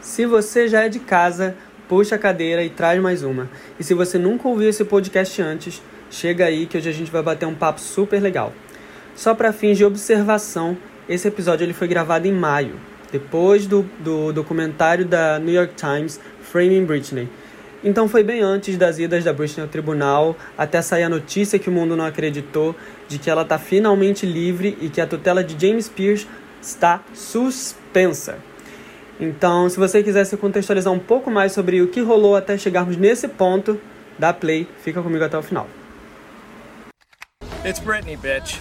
Se você já é de casa, puxa a cadeira e traz mais uma. E se você nunca ouviu esse podcast antes, chega aí que hoje a gente vai bater um papo super legal. Só para fins de observação, esse episódio ele foi gravado em maio, depois do, do documentário da New York Times Framing Britney. Então foi bem antes das idas da Britney ao tribunal, até sair a notícia que o mundo não acreditou de que ela está finalmente livre e que a tutela de James Pierce está suspensa. Então, se você quiser se contextualizar um pouco mais sobre o que rolou até chegarmos nesse ponto, dá play, fica comigo até o final. It's Britney, bitch.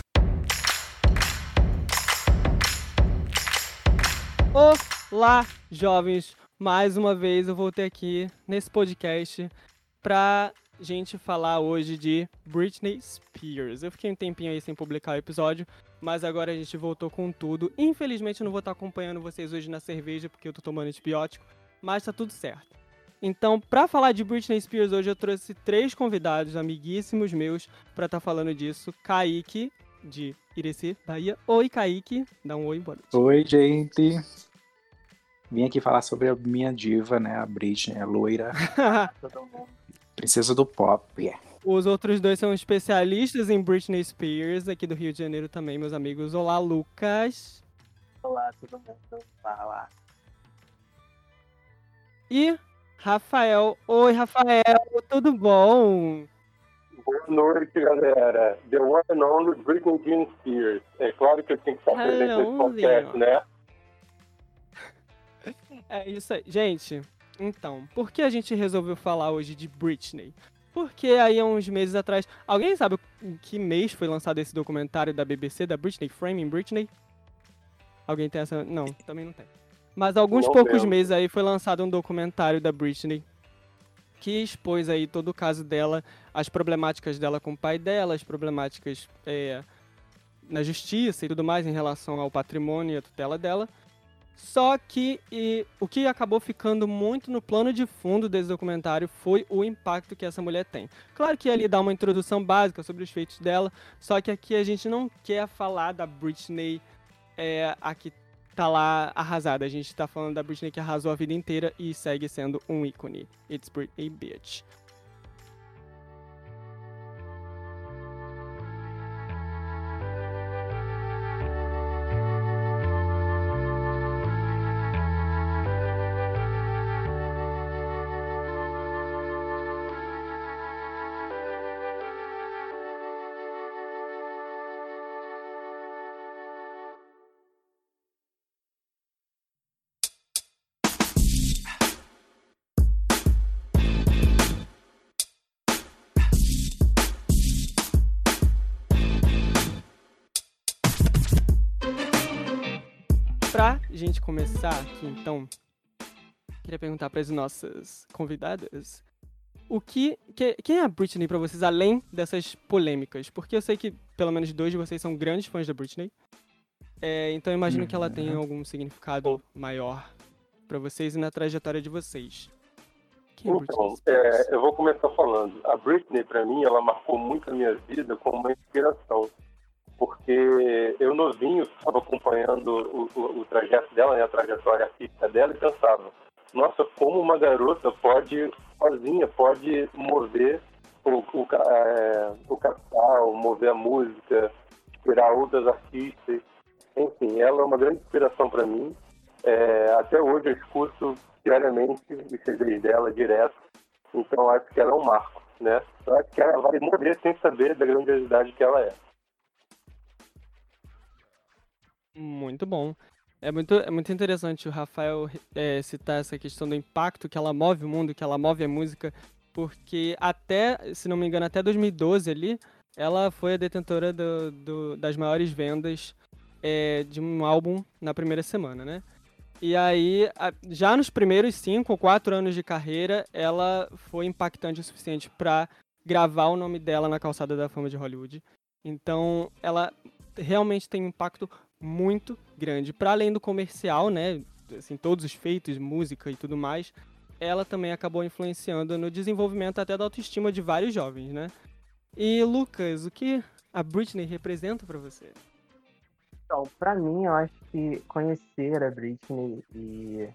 Olá, jovens! Mais uma vez eu voltei aqui nesse podcast pra gente falar hoje de Britney Spears. Eu fiquei um tempinho aí sem publicar o episódio, mas agora a gente voltou com tudo. Infelizmente eu não vou estar acompanhando vocês hoje na cerveja porque eu tô tomando antibiótico, mas tá tudo certo. Então, para falar de Britney Spears hoje eu trouxe três convidados amiguíssimos meus para estar tá falando disso. Kaique de Ireci, Bahia. Oi, Kaique. Dá um oi, boa noite. Oi, gente. Vim aqui falar sobre a minha diva, né? A Britney, a loira. Princesa do pop. Yeah. Os outros dois são especialistas em Britney Spears, aqui do Rio de Janeiro também, meus amigos. Olá, Lucas. Olá, todo mundo. Fala. E Rafael. Oi, Rafael, tudo bom? Boa noite, galera. The one and only Britney Jean Spears. É claro que eu tenho que estar presente nesse podcast, né? É isso aí. Gente, então, por que a gente resolveu falar hoje de Britney? Porque aí há uns meses atrás. Alguém sabe em que mês foi lançado esse documentário da BBC, da Britney, Framing Britney? Alguém tem essa. Não, também não tem. Mas alguns não poucos mesmo. meses aí foi lançado um documentário da Britney que expôs aí todo o caso dela, as problemáticas dela com o pai dela, as problemáticas é, na justiça e tudo mais em relação ao patrimônio e a tutela dela. Só que e, o que acabou ficando muito no plano de fundo desse documentário foi o impacto que essa mulher tem. Claro que ali dá uma introdução básica sobre os feitos dela, só que aqui a gente não quer falar da Britney é, a que tá lá arrasada. A gente tá falando da Britney que arrasou a vida inteira e segue sendo um ícone. It's Britney, bitch. Gente começar aqui, então, queria perguntar para as nossas convidadas o que, que, quem é a Britney para vocês além dessas polêmicas? Porque eu sei que pelo menos dois de vocês são grandes fãs da Britney. É, então eu imagino que ela tenha uhum. algum significado maior para vocês e na trajetória de vocês. Quem é então, é, eu vou começar falando. A Britney, para mim, ela marcou muito a minha vida como uma inspiração porque eu novinho estava acompanhando o, o, o, trajeto dela, né, a trajetória artística dela e pensava, nossa, como uma garota pode sozinha pode mover o, o, é, o capital, mover a música, inspirar outras artistas. Enfim, ela é uma grande inspiração para mim. É, até hoje eu escuto diariamente os CDs dela direto, então acho que ela é um marco, né? Eu acho que ela vai morrer sem saber da grandiosidade que ela é. Muito bom. É muito, é muito interessante o Rafael é, citar essa questão do impacto que ela move o mundo, que ela move a música, porque até, se não me engano, até 2012 ali, ela foi a detentora do, do, das maiores vendas é, de um álbum na primeira semana, né? E aí, já nos primeiros cinco ou quatro anos de carreira, ela foi impactante o suficiente para gravar o nome dela na calçada da fama de Hollywood. Então, ela realmente tem um impacto muito grande. Para além do comercial, né, assim, todos os feitos, música e tudo mais, ela também acabou influenciando no desenvolvimento até da autoestima de vários jovens, né? E Lucas, o que a Britney representa para você? Então, para mim, eu acho que conhecer a Britney e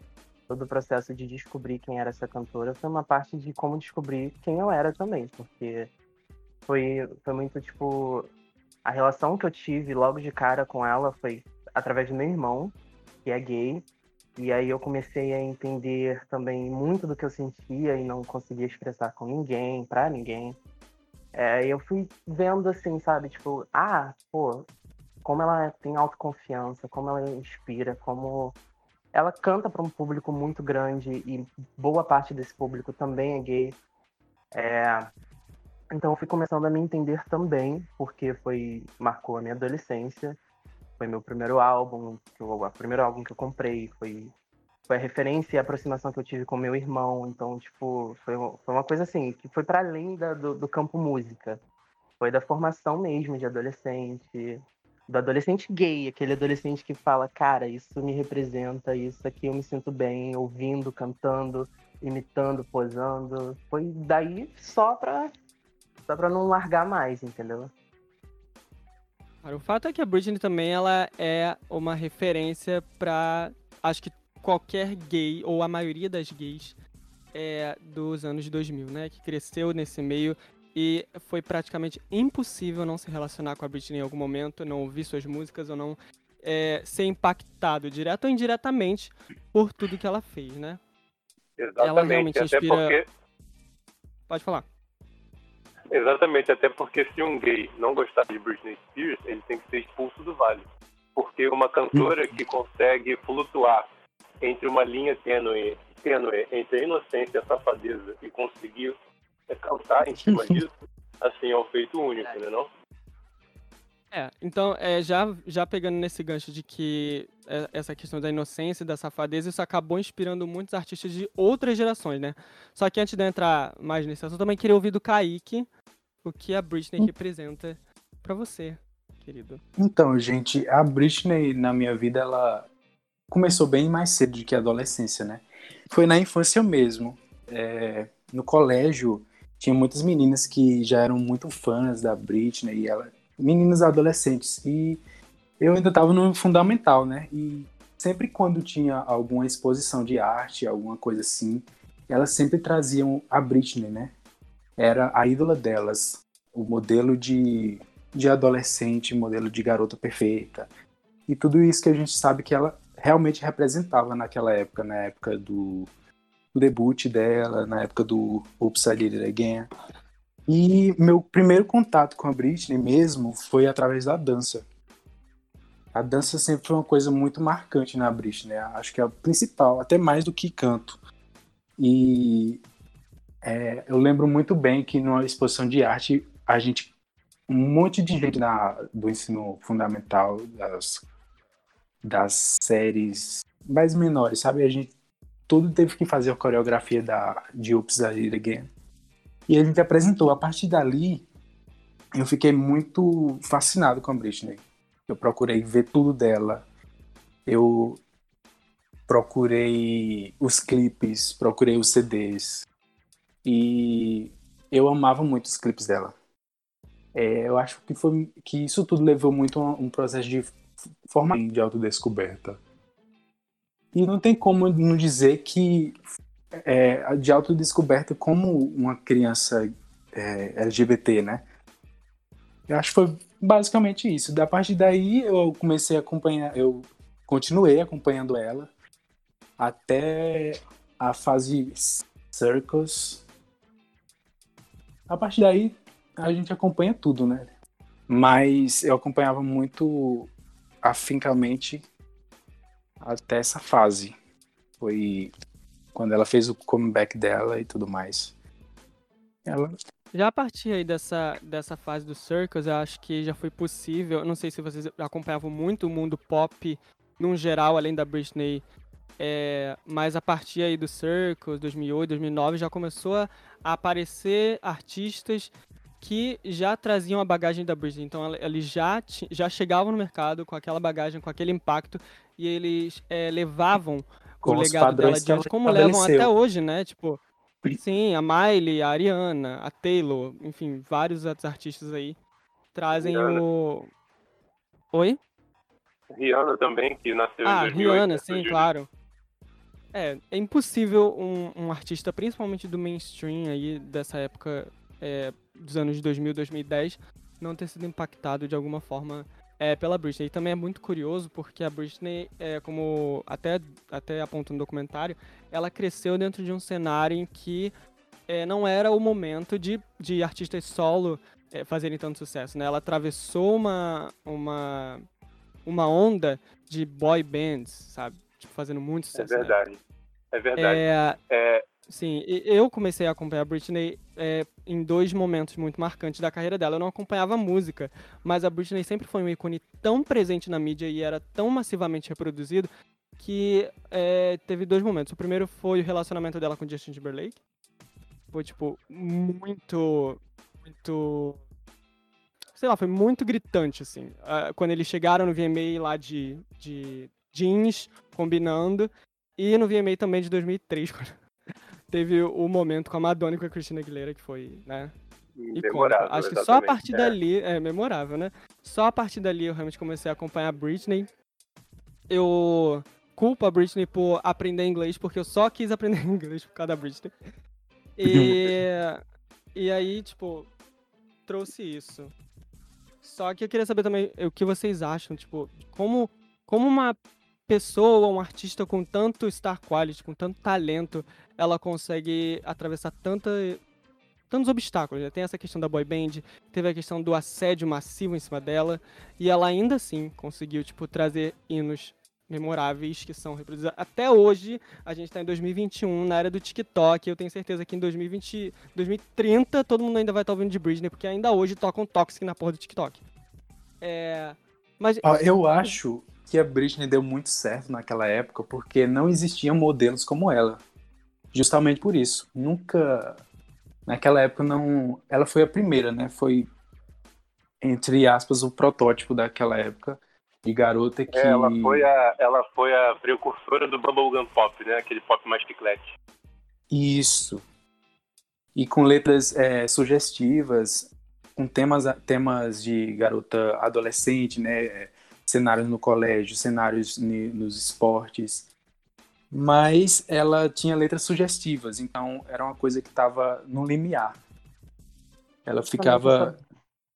todo o processo de descobrir quem era essa cantora foi uma parte de como descobrir quem eu era também, porque foi, foi muito tipo. A relação que eu tive logo de cara com ela foi através do meu irmão, que é gay, e aí eu comecei a entender também muito do que eu sentia e não conseguia expressar com ninguém, para ninguém. É, eu fui vendo assim, sabe, tipo, ah, pô, como ela tem autoconfiança, como ela inspira, como ela canta para um público muito grande e boa parte desse público também é gay. É, então eu fui começando a me entender também, porque foi marcou a minha adolescência. Foi meu primeiro álbum, o primeiro álbum que eu comprei, foi foi a referência e a aproximação que eu tive com meu irmão. Então, tipo, foi, foi uma coisa assim, que foi para além da, do, do campo música. Foi da formação mesmo de adolescente, do adolescente gay, aquele adolescente que fala, cara, isso me representa, isso aqui eu me sinto bem, ouvindo, cantando, imitando, posando. Foi daí só pra, só pra não largar mais, entendeu? o fato é que a Britney também ela é uma referência para acho que qualquer gay ou a maioria das gays é, dos anos 2000, né, que cresceu nesse meio e foi praticamente impossível não se relacionar com a Britney em algum momento, não ouvir suas músicas ou não é, ser impactado, direto ou indiretamente, por tudo que ela fez, né? Exatamente. Ela realmente até inspira... Porque... Pode falar. Exatamente, até porque se um gay não gostar de Britney Spears, ele tem que ser expulso do vale. Porque uma cantora que consegue flutuar entre uma linha tênue, tênue entre a inocência e a safadeza e conseguir cantar em cima disso, assim, é um feito único, né não? É, então, é, já, já pegando nesse gancho de que é, essa questão da inocência e da safadeza, isso acabou inspirando muitos artistas de outras gerações, né? Só que antes de entrar mais nesse assunto, eu também queria ouvir do Kaique o que a Britney hum. representa para você, querido. Então, gente, a Britney, na minha vida, ela começou bem mais cedo do que a adolescência, né? Foi na infância mesmo. É, no colégio, tinha muitas meninas que já eram muito fãs da Britney, e ela, meninas adolescentes. E eu ainda estava no fundamental, né? E sempre quando tinha alguma exposição de arte, alguma coisa assim, elas sempre traziam a Britney, né? Era a ídola delas, o modelo de, de adolescente, modelo de garota perfeita. E tudo isso que a gente sabe que ela realmente representava naquela época, na época do o debut dela, na época do Oops, I Did It Again. E meu primeiro contato com a Britney mesmo foi através da dança. A dança sempre foi uma coisa muito marcante na Britney, acho que é a principal, até mais do que canto. E é, eu lembro muito bem que numa exposição de arte, a gente, um monte de gente na, do ensino fundamental, das, das séries mais menores, sabe? A gente tudo teve que fazer a coreografia da, de Oops, I Did Again. E a gente apresentou. A partir dali, eu fiquei muito fascinado com a Britney. Eu procurei ver tudo dela. Eu procurei os clipes, procurei os CDs. E eu amava muito os clipes dela. É, eu acho que, foi, que isso tudo levou muito a um processo de formação de autodescoberta. E não tem como não dizer que é, de autodescoberta como uma criança é, LGBT, né? Eu acho que foi basicamente isso. Da parte daí eu comecei a acompanhar, eu continuei acompanhando ela até a fase Circus. A partir daí a gente acompanha tudo, né? Mas eu acompanhava muito afincamente até essa fase. Foi quando ela fez o comeback dela e tudo mais. Ela... Já a partir aí dessa, dessa fase do Circus, eu acho que já foi possível. Não sei se vocês acompanhavam muito o mundo pop, num geral, além da Britney. É, mas a partir aí do Circus, 2008, 2009, já começou a aparecer artistas que já traziam a bagagem da Britney. Então, eles já, já chegavam no mercado com aquela bagagem, com aquele impacto, e eles é, levavam com o legado dela como levam até hoje, né? Tipo, sim, a Miley, a Ariana, a Taylor, enfim, vários outros artistas aí trazem Rihanna. o. Oi? Rihanna também, que nasceu ah, em 2008. Rihanna, sim, claro. É, é impossível um, um artista, principalmente do mainstream aí, dessa época é, dos anos 2000, 2010, não ter sido impactado de alguma forma é, pela Britney. E também é muito curioso porque a Britney, é, como até, até aponta no documentário, ela cresceu dentro de um cenário em que é, não era o momento de, de artistas solo é, fazerem tanto sucesso, né? Ela atravessou uma, uma, uma onda de boy bands, sabe? Tipo, fazendo muito sucesso. É verdade. Né? É verdade. É, é... Sim, eu comecei a acompanhar a Britney é, em dois momentos muito marcantes da carreira dela. Eu não acompanhava música, mas a Britney sempre foi um ícone tão presente na mídia e era tão massivamente reproduzido que é, teve dois momentos. O primeiro foi o relacionamento dela com Justin Timberlake. Foi, tipo, muito. Muito. Sei lá, foi muito gritante, assim. Quando eles chegaram no VMA lá de, de jeans, combinando. E no VMA também de 2003, teve o momento com a Madonna e com a Christina Aguilera, que foi, né? Memorável, Acho que só a partir é. dali, é memorável, né? Só a partir dali eu realmente comecei a acompanhar a Britney. Eu culpo a Britney por aprender inglês, porque eu só quis aprender inglês por causa da Britney. E, e aí, tipo, trouxe isso. Só que eu queria saber também o que vocês acham, tipo, como, como uma pessoa, um artista com tanto star quality, com tanto talento, ela consegue atravessar tanta, tantos obstáculos. Né? Tem essa questão da boy band, teve a questão do assédio massivo em cima dela, e ela ainda assim conseguiu, tipo, trazer hinos memoráveis que são reproduzidos. Até hoje, a gente está em 2021, na era do TikTok. Eu tenho certeza que em 2020, 2030, todo mundo ainda vai estar tá ouvindo de Britney, porque ainda hoje tocam Toxic na porra do TikTok. É... Mas... eu acho que a Britney deu muito certo naquela época porque não existiam modelos como ela. Justamente por isso. Nunca. Naquela época não. Ela foi a primeira, né? Foi, entre aspas, o protótipo daquela época de garota que. É, ela, foi a, ela foi a precursora do Bubblegum Pop, né? Aquele pop mais chiclete. Isso. E com letras é, sugestivas, com temas, temas de garota adolescente, né? Cenários no colégio, cenários nos esportes. Mas ela tinha letras sugestivas, então era uma coisa que estava no limiar. Ela ficava.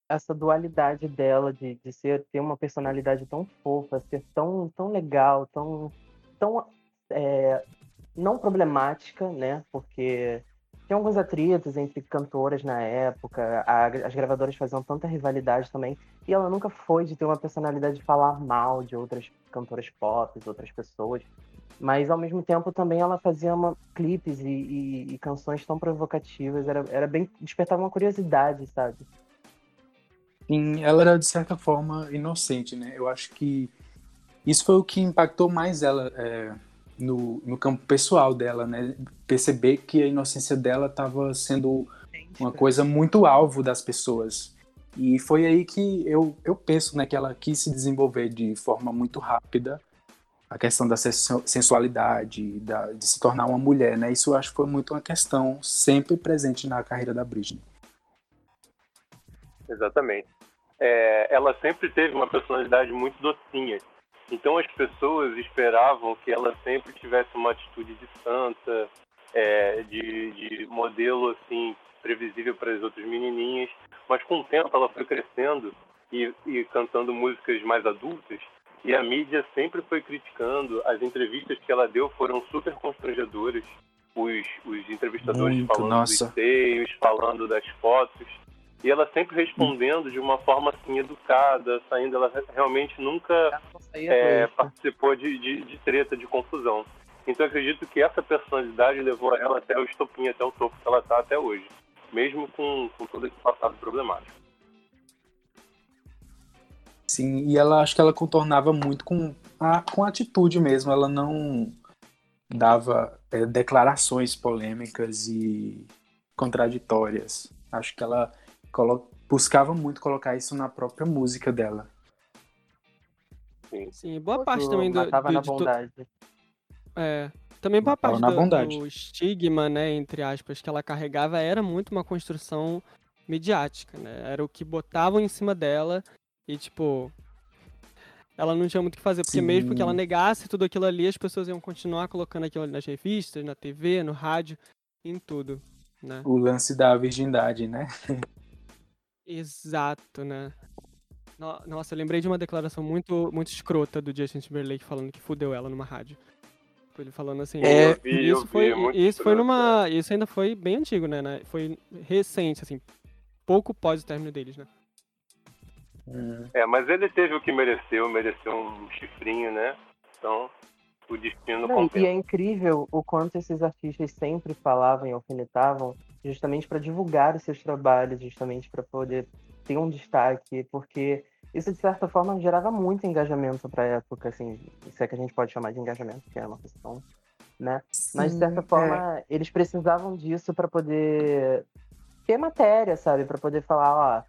Essa, dualidade dela de, de ser, ter uma personalidade tão fofa, ser tão, tão legal, tão, tão é, não problemática, né? Porque tinha alguns atritos entre cantoras na época, a, as gravadoras faziam tanta rivalidade também, e ela nunca foi de ter uma personalidade de falar mal de outras cantoras pop, outras pessoas. Mas ao mesmo tempo também ela fazia uma, clipes e, e, e canções tão provocativas, era, era bem. despertava uma curiosidade, sabe? Sim, ela era de certa forma inocente, né? Eu acho que isso foi o que impactou mais ela. É no, no campo pessoal dela, né? Perceber que a inocência dela estava sendo uma coisa muito alvo das pessoas. E foi aí que eu, eu penso né, que ela quis se desenvolver de forma muito rápida a questão da sensualidade, da, de se tornar uma mulher, né? Isso eu acho que foi muito uma questão sempre presente na carreira da Britney. Exatamente. É, ela sempre teve uma personalidade muito docinha. Então as pessoas esperavam que ela sempre tivesse uma atitude de santa, é, de, de modelo assim previsível para as outras menininhas, mas com o tempo ela foi crescendo e, e cantando músicas mais adultas e a mídia sempre foi criticando. As entrevistas que ela deu foram super constrangedoras. Os, os entrevistadores Muito, falando nossa. dos seios, falando das fotos. E ela sempre respondendo de uma forma assim educada, saindo, ela realmente nunca é, participou de, de, de, treta, de confusão. Então acredito que essa personalidade levou ela até o estopim, até o topo que ela está até hoje, mesmo com, com todo esse passado problemático. Sim, e ela acho que ela contornava muito com a, com a atitude mesmo, ela não dava é, declarações polêmicas e contraditórias. Acho que ela buscava muito colocar isso na própria música dela. Sim, Sim boa parte também do, do, na bondade. É, também boa parte do, do, estigma, né, entre aspas, que ela carregava era muito uma construção midiática, né? Era o que botavam em cima dela e tipo ela não tinha muito o que fazer, porque Sim. mesmo que ela negasse tudo aquilo ali, as pessoas iam continuar colocando aquilo ali nas revistas, na TV, no rádio, em tudo, né? O lance da virgindade, né? Exato, né? No- Nossa, eu lembrei de uma declaração muito, muito escrota do Justin Timberlake falando que fudeu ela numa rádio. Tipo, Ele falando assim. É, Eu vi, eu isso vi, foi, é muito isso foi escroto, numa. Isso ainda foi bem antigo, né? né? Foi recente, assim. Pouco pós o término deles, né? Hum. É, mas ele teve o que mereceu, mereceu um chifrinho, né? Então, o destino Não, e compensa. é incrível o quanto esses artistas sempre falavam e alfinetavam justamente para divulgar os seus trabalhos, justamente para poder ter um destaque, porque isso de certa forma gerava muito engajamento para a época, assim, se é que a gente pode chamar de engajamento, que é uma questão, né? Mas de certa Sim, forma eles precisavam disso para poder ter matéria, sabe? Para poder falar, ó,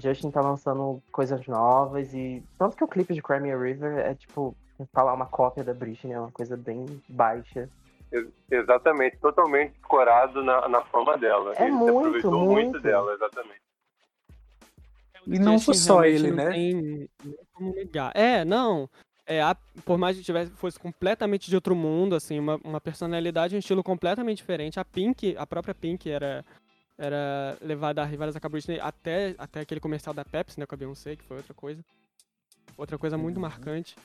Justin tá lançando coisas novas e tanto que o clipe de Crimea River é tipo falar uma cópia da Britney, é uma coisa bem baixa. Ex- Exatamente, totalmente escorado na, na fama dela. É ele se muito, aproveitou muito. muito. dela, exatamente. E não foi só ele, não né? Tem como negar. É, não. É, a- por mais que tivesse, fosse completamente de outro mundo, assim, uma, uma personalidade, um estilo completamente diferente. A Pink, a própria Pink era, era levada a rivalizar com a Britney até, até aquele comercial da Pepsi, né, com a Beyoncé, que foi outra coisa. Outra coisa muito Uhum. marcante.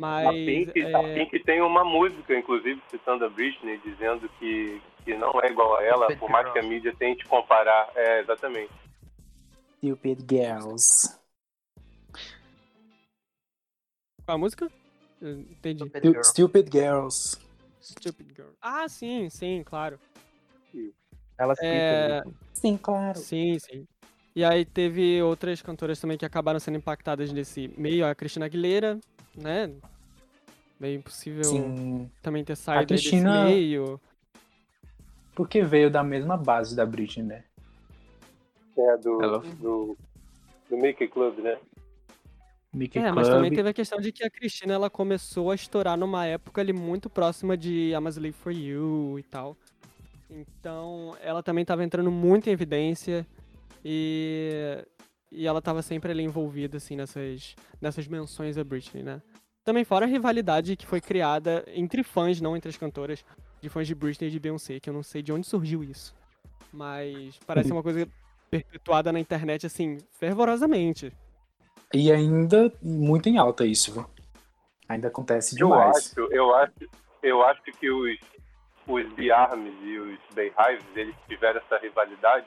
A Mas, Pink, é, a Pink tem uma música, inclusive, citando a Britney, dizendo que, que não é igual a ela, Stupid por mais que a Girls. mídia tente comparar. É, exatamente. Stupid Girls. qual a música? Eu Entendi. Stupid Stu- Girl. Stupid Girls. Stupid Girl. Ah, sim, sim, claro. Ela É, isso. Sim, claro. Sim, sim. E aí teve outras cantoras também que acabaram sendo impactadas nesse meio, a Cristina Aguilera, né? Meio impossível Sim, também ter saído aí Cristina- desse meio. porque veio da mesma base da Britney, né? É, do, Ela- do, do Mickey Club, né? Mickey É, Club. mas também teve a questão de que a Cristina ela começou a estourar numa época ali muito próxima de I'm a Slave for You e tal. Então, ela também tava entrando muito em evidência e, e ela tava sempre ali envolvida, assim, nessas, nessas menções a Britney, né? Também fora a rivalidade que foi criada entre fãs, não entre as cantoras, de fãs de Britney e de Beyoncé, que eu não sei de onde surgiu isso. Mas parece uma coisa perpetuada na internet, assim, fervorosamente. E ainda muito em alta isso, viu? Ainda acontece Eu demais. acho, eu acho, eu acho que os, os Biarmes e os Beehives, eles tiveram essa rivalidade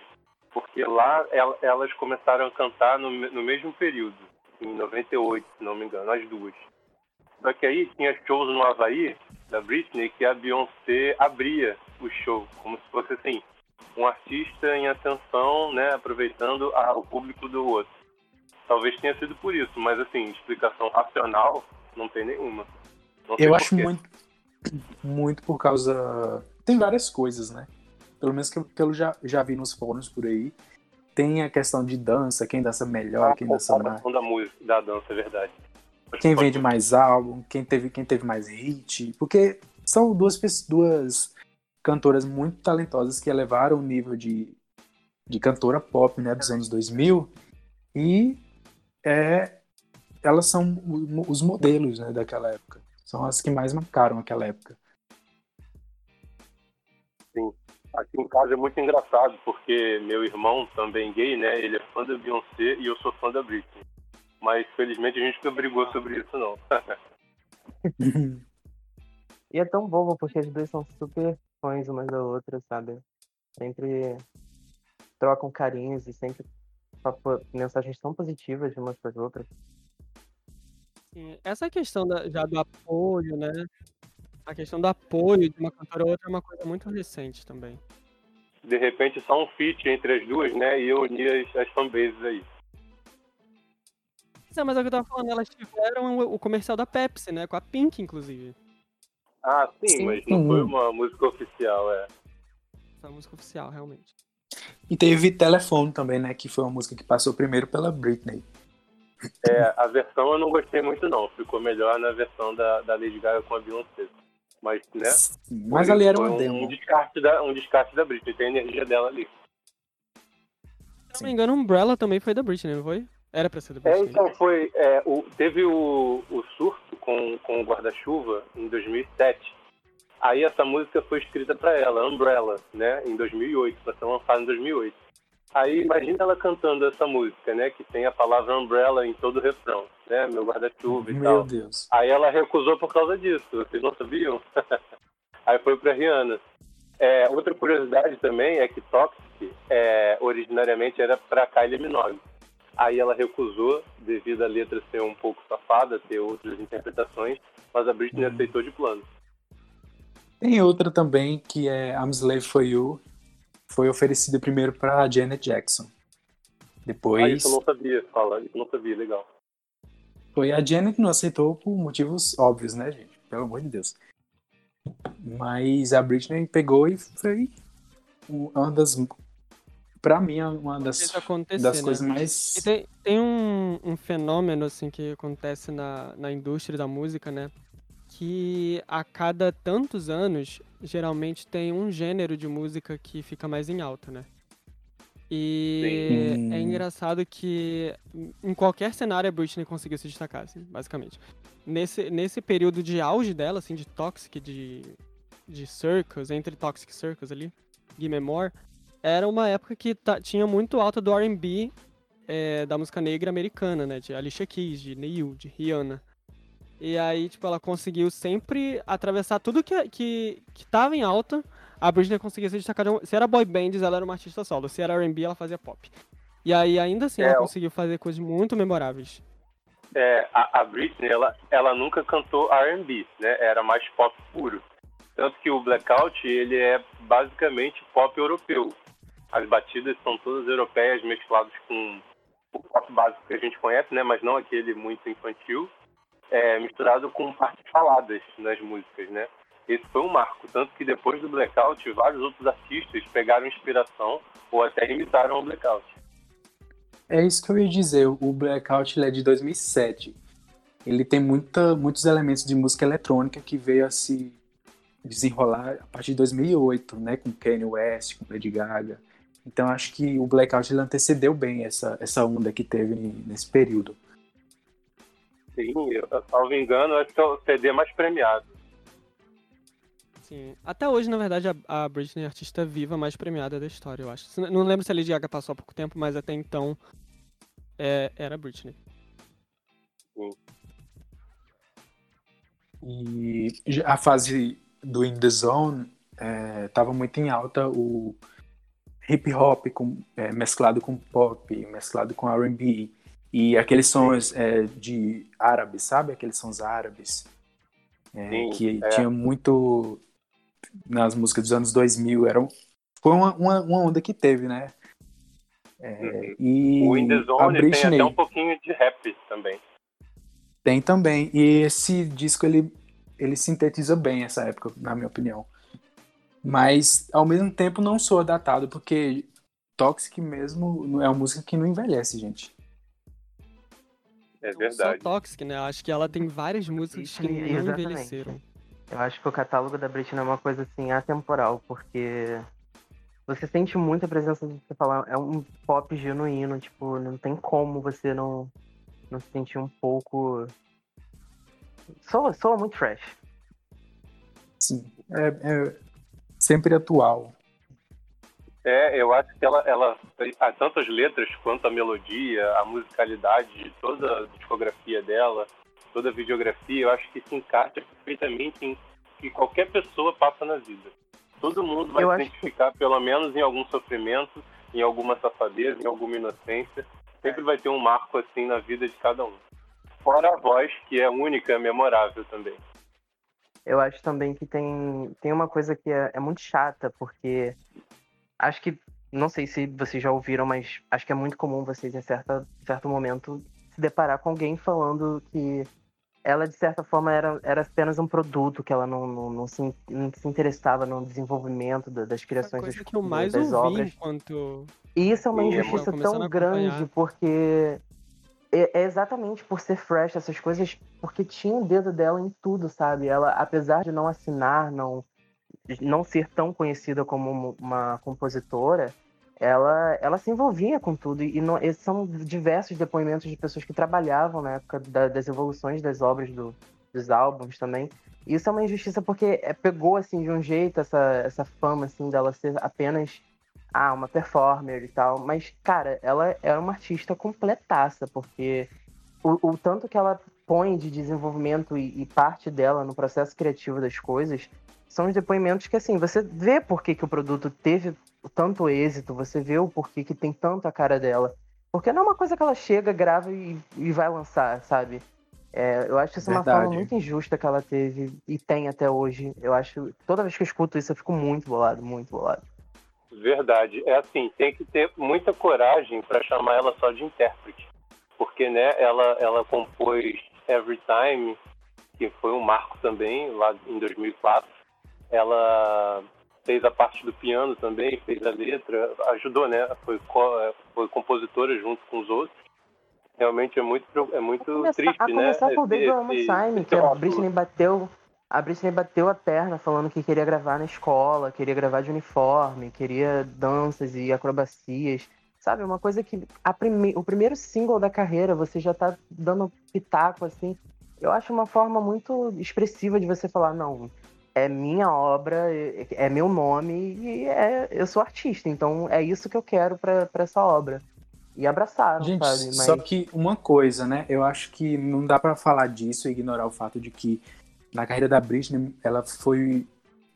porque lá el- elas começaram a cantar no, no mesmo período, em 98, se não me engano, as duas. Só que aí tinha shows no Havaí, da Britney, que a Beyoncé abria o show, como se fosse assim, um artista em ascensão, né, aproveitando a- o público do outro. Talvez tenha sido por isso, mas assim, explicação racional não tem nenhuma. Não Eu acho muito, muito por causa. Tem várias coisas, né? Pelo menos que eu, que eu já, já vi nos fóruns por aí. Tem a questão de dança, quem dança melhor, quem dança mais. da música, da dança, é verdade. Quem vende mais álbum, quem teve, quem teve mais hit. Porque são duas, duas cantoras muito talentosas que elevaram o nível de, de cantora pop né, dos anos 2000. E é, elas são os modelos né, daquela época. São as que mais marcaram aquela época. Aqui em casa é muito engraçado, porque meu irmão, também gay, né? Ele é fã da Beyoncé e eu sou fã da Britney. Mas felizmente a gente nunca brigou sobre isso, não. E é tão bobo porque as duas são super fãs umas da outra, sabe? Sempre trocam carinhos e sempre mensagens tão positivas de umas para as outras. Sim, essa questão da- já do apoio, né? A questão do apoio de uma cantora ou outra é uma coisa muito recente também. De repente, só um feat entre as duas, né? E eu uni as, as fanbases aí. É, mas é o que eu tava falando, elas tiveram o comercial da Pepsi, né? Com a Pink, inclusive. Ah, sim, Sim. mas não foi uma música oficial, é. Essa é a música oficial, realmente. E teve Telefone também, né? Que foi uma música que passou primeiro pela Britney. É, a versão eu não gostei muito, não. Ficou melhor na versão da, da Lady Gaga com a Beyoncé. Mas, né? Sim, Mas ali era uma um, demo. Um descarte, da, um descarte da Britney, tem a energia dela ali. Se não me engano, Umbrella também foi da Britney, não foi? Era pra ser da É, Britney. então foi. é, o, teve o, o surto com, com o guarda-chuva em 2007. Aí essa música foi escrita pra ela, Umbrella, né? Em 2008, pra ser lançada em 2008. Aí imagina ela cantando essa música, né? Que tem a palavra Umbrella em todo o refrão, né? Meu guarda-chuva e Meu tal. Deus. Aí ela recusou por causa disso, vocês não sabiam? Aí foi pra Rihanna. É, outra curiosidade também é que Toxic é, originariamente era pra Kylie Minogue. Aí ela recusou, devido à letra ser um pouco safada, ter outras interpretações, mas a Britney Hum. aceitou de plano. Tem outra também que é I'm Slave for You. Foi oferecida primeiro pra Janet Jackson. Ah, Depois isso eu não sabia, fala, isso eu não sabia, legal. foi a Janet não aceitou por motivos óbvios, né, gente? Pelo amor de Deus. Mas a Britney pegou e foi uma das pra mim uma das, das né? coisas mais E tem, tem um, um fenômeno assim que acontece na, na indústria da música, né? Que a cada tantos anos, geralmente tem um gênero de música que fica mais em alta, né? E Sim. é engraçado que em qualquer cenário a Britney conseguiu se destacar, assim, basicamente. Nesse, nesse período de auge dela, assim, de Toxic, de, de Circus, entre Toxic Circus ali, Gimme More, era uma época que tinha muito alta do R&B é, da música negra americana, né? De Alicia Keys, de Neil, de Rihanna. E aí, tipo, ela conseguiu sempre atravessar tudo que, que, que tava em alta. A Britney conseguia se destacar. De. Se era boy bands, ela era uma artista solo. Se era R&B, ela fazia pop. E aí, ainda assim, É, ela conseguiu fazer coisas muito memoráveis. É, a, a Britney, ela, ela nunca cantou R&B, né? Era mais pop puro. Tanto que o Blackout, ele é basicamente pop europeu. As batidas são todas europeias mescladas com o pop básico que a gente conhece, né? Mas não aquele muito infantil, é, misturado com partes faladas nas músicas, né? Esse foi um marco, tanto que depois do Blackout, vários outros artistas pegaram inspiração ou até imitaram o Blackout. É isso que eu ia dizer. O Blackout é de 2007. Ele tem muita, muitos elementos de música eletrônica que veio a se desenrolar a partir de 2008, né? Com Kanye West, com Lady Gaga. Então acho que o Blackout ele antecedeu bem essa, essa onda que teve nesse período. Sim, eu, salvo engano, acho que é o CD mais premiado. Sim. Até hoje, na verdade, a, a Britney é a artista viva mais premiada da história, eu acho. Não lembro se a Lady Gaga passou há pouco tempo, mas até então é, era a Britney. E já a fase do In The Zone é, tava muito em alta o hip hop com, é, mesclado com pop, mesclado com R&B. E aqueles sons é, de árabes, sabe? Aqueles sons árabes. é, Sim, que é. tinha muito nas músicas dos anos 2000. Era, um- foi uma, uma, uma onda que teve, né? É, e O In The a Zone tem até um pouquinho de rap também. tem também. E esse disco ele, ele sintetiza bem essa época, na minha opinião. Mas ao mesmo tempo não soa datado, porque Toxic mesmo é uma música que não envelhece, gente. É Não verdade. Só Toxic, né? Acho que ela tem várias músicas que Britney, não exatamente. envelheceram. Eu acho que o catálogo da Britney é uma coisa assim atemporal, porque você sente muita presença de você falar, é um pop genuíno, tipo, não tem como você não, não se sentir um pouco. Soa, soa muito fresh. Sim, é, é sempre atual. É, eu acho que ela, ela há tanto as letras quanto a melodia, a musicalidade de toda a discografia dela, toda a videografia, eu acho que se encaixa perfeitamente em que qualquer pessoa passa na vida. Todo mundo vai Eu se identificar, pelo menos, em algum sofrimento, em alguma safadeza, em alguma inocência. Sempre vai ter um marco assim na vida de cada um. Fora a voz, que é única, memorável também. Eu acho também que tem, tem uma coisa que é, é muito chata, porque acho que, não sei se vocês já ouviram, mas acho que é muito comum vocês, em certa, certo momento, se deparar com alguém falando que ela, de certa forma, era, era apenas um produto, que ela não, não, não, se, não se interessava no desenvolvimento da- das criações coisa das, que eu mais das ouvi obras. enquanto. E isso é uma injustiça tão grande, porque é, é exatamente por ser fresh essas coisas, porque tinha o dedo dela em tudo, sabe? Ela, apesar de não assinar, não, não ser tão conhecida como uma compositora, ela, ela se envolvia com tudo. E, não, esses são diversos depoimentos de pessoas que trabalhavam na época da, das evoluções das obras do, dos álbuns também. E isso é uma injustiça porque é, pegou, assim, de um jeito essa, essa fama, assim, dela ser apenas ah, uma performer e tal. Mas, cara, ela é uma artista completaça, porque o, o tanto que ela põe de desenvolvimento e, e, parte dela no processo criativo das coisas são os depoimentos que, assim, você vê por que, que o produto teve tanto êxito, você vê o porquê que tem tanto a cara dela. Porque não é uma coisa que ela chega, grava e, e vai lançar, sabe? É, eu acho isso Verdade. uma forma muito injusta que ela teve e tem até hoje. Eu acho. Toda vez que eu escuto isso, eu fico muito bolado, muito bolado. Verdade. É assim, tem que ter muita coragem para chamar ela só de intérprete. Porque, né, ela, ela compôs Every Time, que foi um marco também, lá em 2004. Ela fez a parte do piano também, fez a letra, ajudou, né? Foi, foi compositora junto com os outros. Realmente é muito, é muito começar, triste, a né? começar por Baby One Time, que a Britney bateu, a Britney bateu a perna falando que queria gravar na escola, queria gravar de uniforme, queria danças e acrobacias. Sabe, uma coisa que a prime... o primeiro single da carreira você já tá dando pitaco assim. Eu acho uma forma muito expressiva de você falar, não, é minha obra, é, meu nome e é, eu sou artista, então é isso que eu quero para essa obra. E abraçaram, Gente, sabe? Mas... Só que uma coisa, né? Eu acho que não dá para falar disso e ignorar o fato de que na carreira da Britney ela foi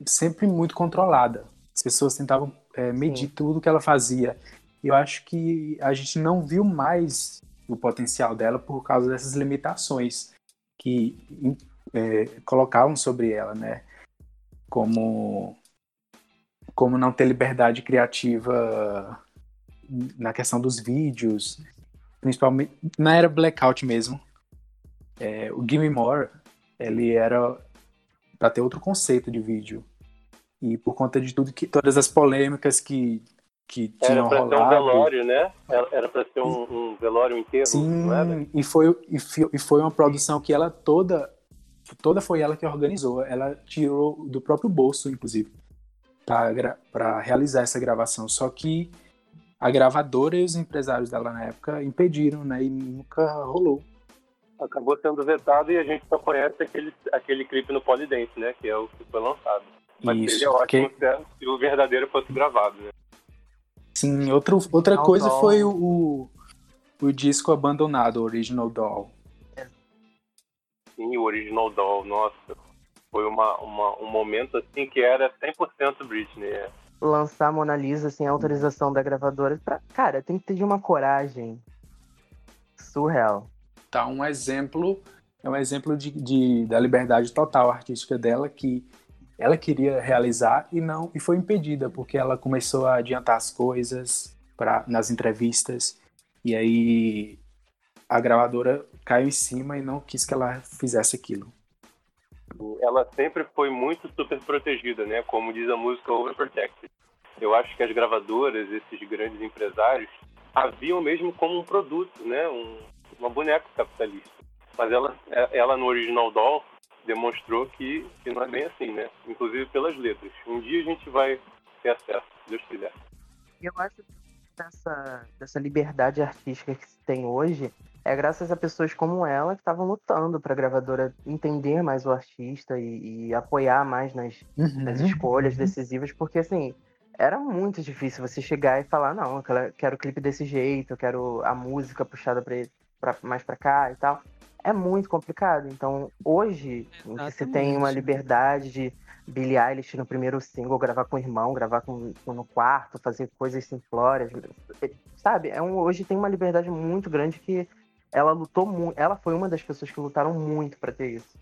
sempre muito controlada. As pessoas tentavam é, medir Sim. tudo que ela fazia. E eu acho que a gente não viu mais o potencial dela por causa dessas limitações que é, colocavam sobre ela, né? Como como não ter liberdade criativa na questão dos vídeos, principalmente na era blackout mesmo. É, o Gimme More, ele era para ter outro conceito de vídeo. E por conta de tudo que todas as polêmicas que que tinham era rolado. Era para ser um velório, né? Era para ser um, um, velório inteiro, Sim, e foi e foi uma produção que ela toda toda foi ela que organizou. Ela tirou do próprio bolso, inclusive, para realizar essa gravação. Só que a gravadora e os empresários dela na época impediram, né? E nunca rolou. Acabou sendo vetado e a gente só conhece aquele, aquele clipe no Polydance, né? Que é o que foi lançado. Mas Isso, seria ótimo porque... se o verdadeiro fosse gravado, né? Sim, outro, outra coisa foi o, o, o disco abandonado, o Original Doll assim, o Original Doll, nossa, foi uma, uma, um momento assim que era 100% Britney. É. Lançar Mona Lisa sem autorização da gravadora, pra... cara, tem que ter de uma coragem surreal. Tá, um exemplo, é um exemplo de, de, da liberdade total artística dela que ela queria realizar e não e foi impedida porque ela começou a adiantar as coisas para nas entrevistas e aí a gravadora caiu em cima e não quis que ela fizesse aquilo. Ela sempre foi muito super protegida, né? Como diz a música Overprotected. Eu acho que as gravadoras, esses grandes empresários, haviam mesmo como um produto, né? Um, uma boneca capitalista. Mas ela, ela no original Doll demonstrou que, que não é bem assim, né? Inclusive pelas letras. Um dia a gente vai ter acesso, se Deus quiser. Eu acho que dessa, dessa liberdade artística que se tem hoje é graças a pessoas como ela que estavam lutando para a gravadora entender mais o artista e, e apoiar mais nas, uhum. nas escolhas uhum. decisivas, porque assim era muito difícil você chegar e falar não, eu quero o clipe desse jeito, eu quero a música puxada para mais para cá e tal. É muito complicado. Então hoje você tem uma liberdade de Billie Eilish no primeiro single gravar com o irmão, gravar com, com no quarto, fazer coisas simplórias, sabe? É um, hoje tem uma liberdade muito grande que ela lutou muito. Ela foi uma das pessoas que lutaram muito para ter isso.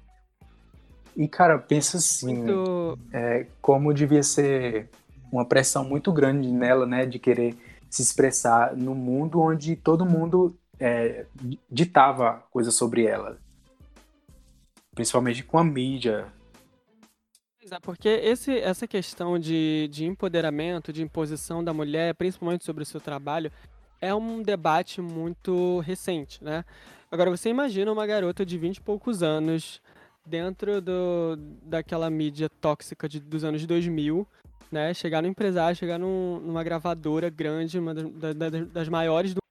E, cara, pensa assim, muito... é, como devia ser uma pressão muito grande nela, né, de querer se expressar no mundo onde todo mundo é, ditava coisas sobre ela. Principalmente com a mídia. Porque esse, essa questão de, de empoderamento, de imposição da mulher, principalmente sobre o seu trabalho, é um debate muito recente, né? Agora, você imagina uma garota de 20 e poucos anos dentro do, daquela mídia tóxica de, dos anos 2000, né? Chegar no empresário, chegar num, numa gravadora grande, uma das, das, das maiores do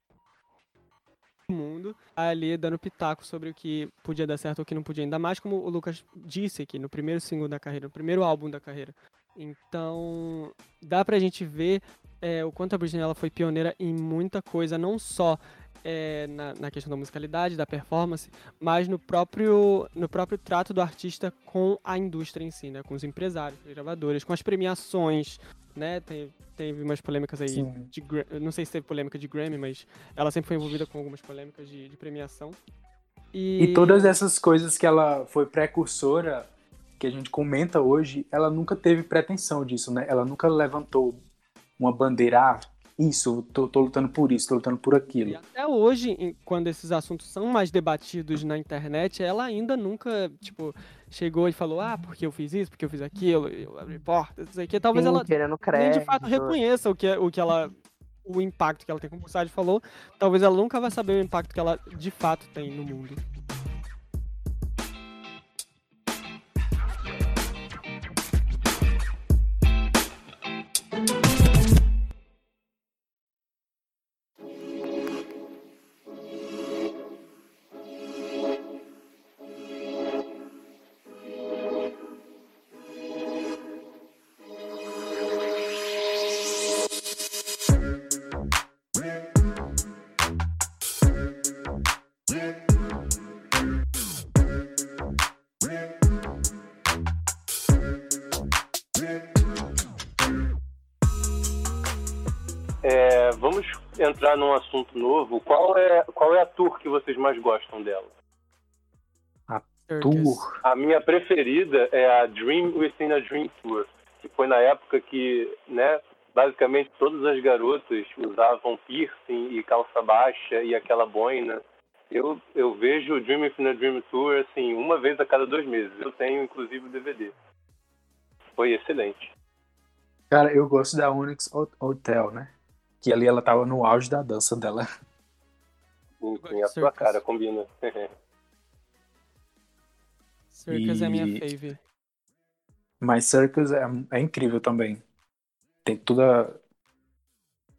mundo, ali dando pitaco sobre o que podia dar certo ou o que não podia. Ainda mais como o Lucas disse aqui, no primeiro single da carreira, no primeiro álbum da carreira. Então, dá pra gente ver é, o quanto a Britney ela foi pioneira em muita coisa, não só é, na, na, questão da musicalidade, da performance, mas no próprio, no próprio trato do artista com a indústria em si, né? Com os empresários, os gravadores, com as premiações, né? Tem, teve umas polêmicas aí Sim. de não sei se teve polêmica de Grammy, mas ela sempre foi envolvida com algumas polêmicas de, de premiação. E... e todas essas coisas que ela foi precursora, que a gente comenta hoje, ela nunca teve pretensão disso, né? Ela nunca levantou uma bandeira, ah, isso, tô, tô, lutando por isso, tô lutando por aquilo. E até hoje, quando esses assuntos são mais debatidos na internet, ela ainda nunca, tipo, chegou e falou, ah, porque eu fiz isso, porque eu fiz aquilo, eu abri portas, isso aqui. Talvez Sim, ela nem de fato reconheça o que, o que ela. o impacto que ela tem, como o Sade falou. Talvez ela nunca vai saber o impacto que ela de fato tem no mundo. Entrar num assunto novo, qual é, qual é a tour que vocês mais gostam dela? A tour? A minha preferida é a Dream Within a Dream Tour, que foi na época que, né, basicamente todas as garotas usavam piercing e calça baixa e aquela boina. Eu, eu vejo o Dream a Dream Tour, assim, uma vez a cada dois meses. Eu tenho, inclusive, o DVD. Foi excelente. Cara, eu gosto da Onyx Hotel, né? que ali ela tava no auge da dança dela. Sim, a sua cara combina. Circus e... é minha fave. Mas Circus é, é incrível também. Tem toda.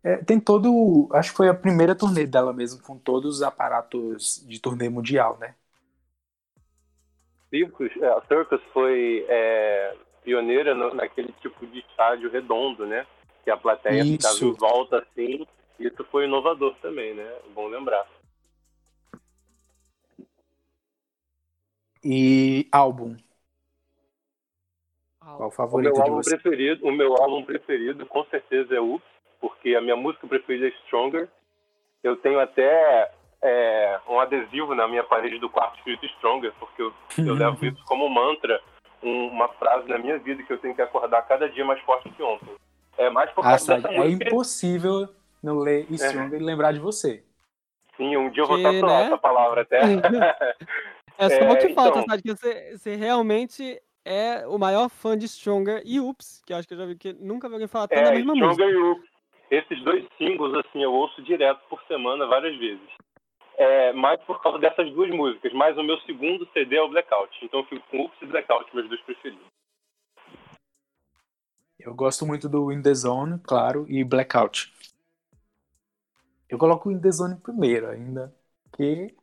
É, tem todo. Acho que foi a primeira turnê dela mesmo, com todos os aparatos de turnê mundial, né? Circus, é, a Circus foi é, pioneira no, naquele tipo de estádio redondo, né? que a plateia isso. ficava em volta assim. Isso foi inovador também, né? Bom lembrar. E álbum? Qual o favorito o meu álbum preferido, o meu álbum preferido com certeza é Ups, porque a minha música preferida é Stronger. Eu tenho até é, um adesivo na minha parede do quarto escrito Stronger, porque eu, eu levo isso como mantra, um, uma frase na minha vida que eu tenho que acordar cada dia mais forte que ontem. É mais por causa ah, dessa É impossível não ler Strong é. e lembrar de você. Sim, um dia eu vou tatuar né? essa palavra até. é só o que é, falta, então... sabe? Que você, você realmente é o maior fã de Stronger e Ups, que eu acho que eu já vi que nunca vi alguém falar tanto é, da mesma Stronger música. e Ups. Esses dois singles, assim, eu ouço direto por semana, várias vezes. É, mais por causa dessas duas músicas, mas o meu segundo CD é o Blackout. Então eu fico com Ups e Blackout, meus dois preferidos. Eu gosto muito do In The Zone, claro, e Blackout. Eu coloco o In The Zone primeiro ainda, que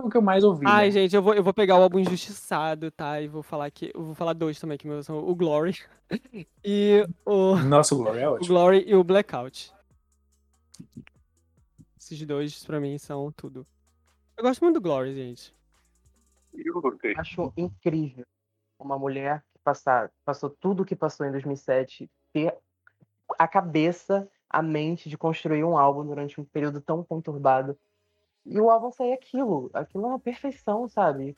foi o que eu mais ouvi. Ai, né? gente, eu vou, eu vou pegar o álbum Injustiçado, tá? E vou falar que eu vou falar dois também, que são o Glory e o Nossa, o Glory é ótimo. O Glory e o Blackout. Esses dois pra mim são tudo. Eu gosto muito do Glory, gente. Eu acho incrível uma mulher passar, passou tudo o que passou em 2007, ter a cabeça, a mente de construir um álbum durante um período tão conturbado. E o álbum sair aquilo. Aquilo é uma perfeição, sabe?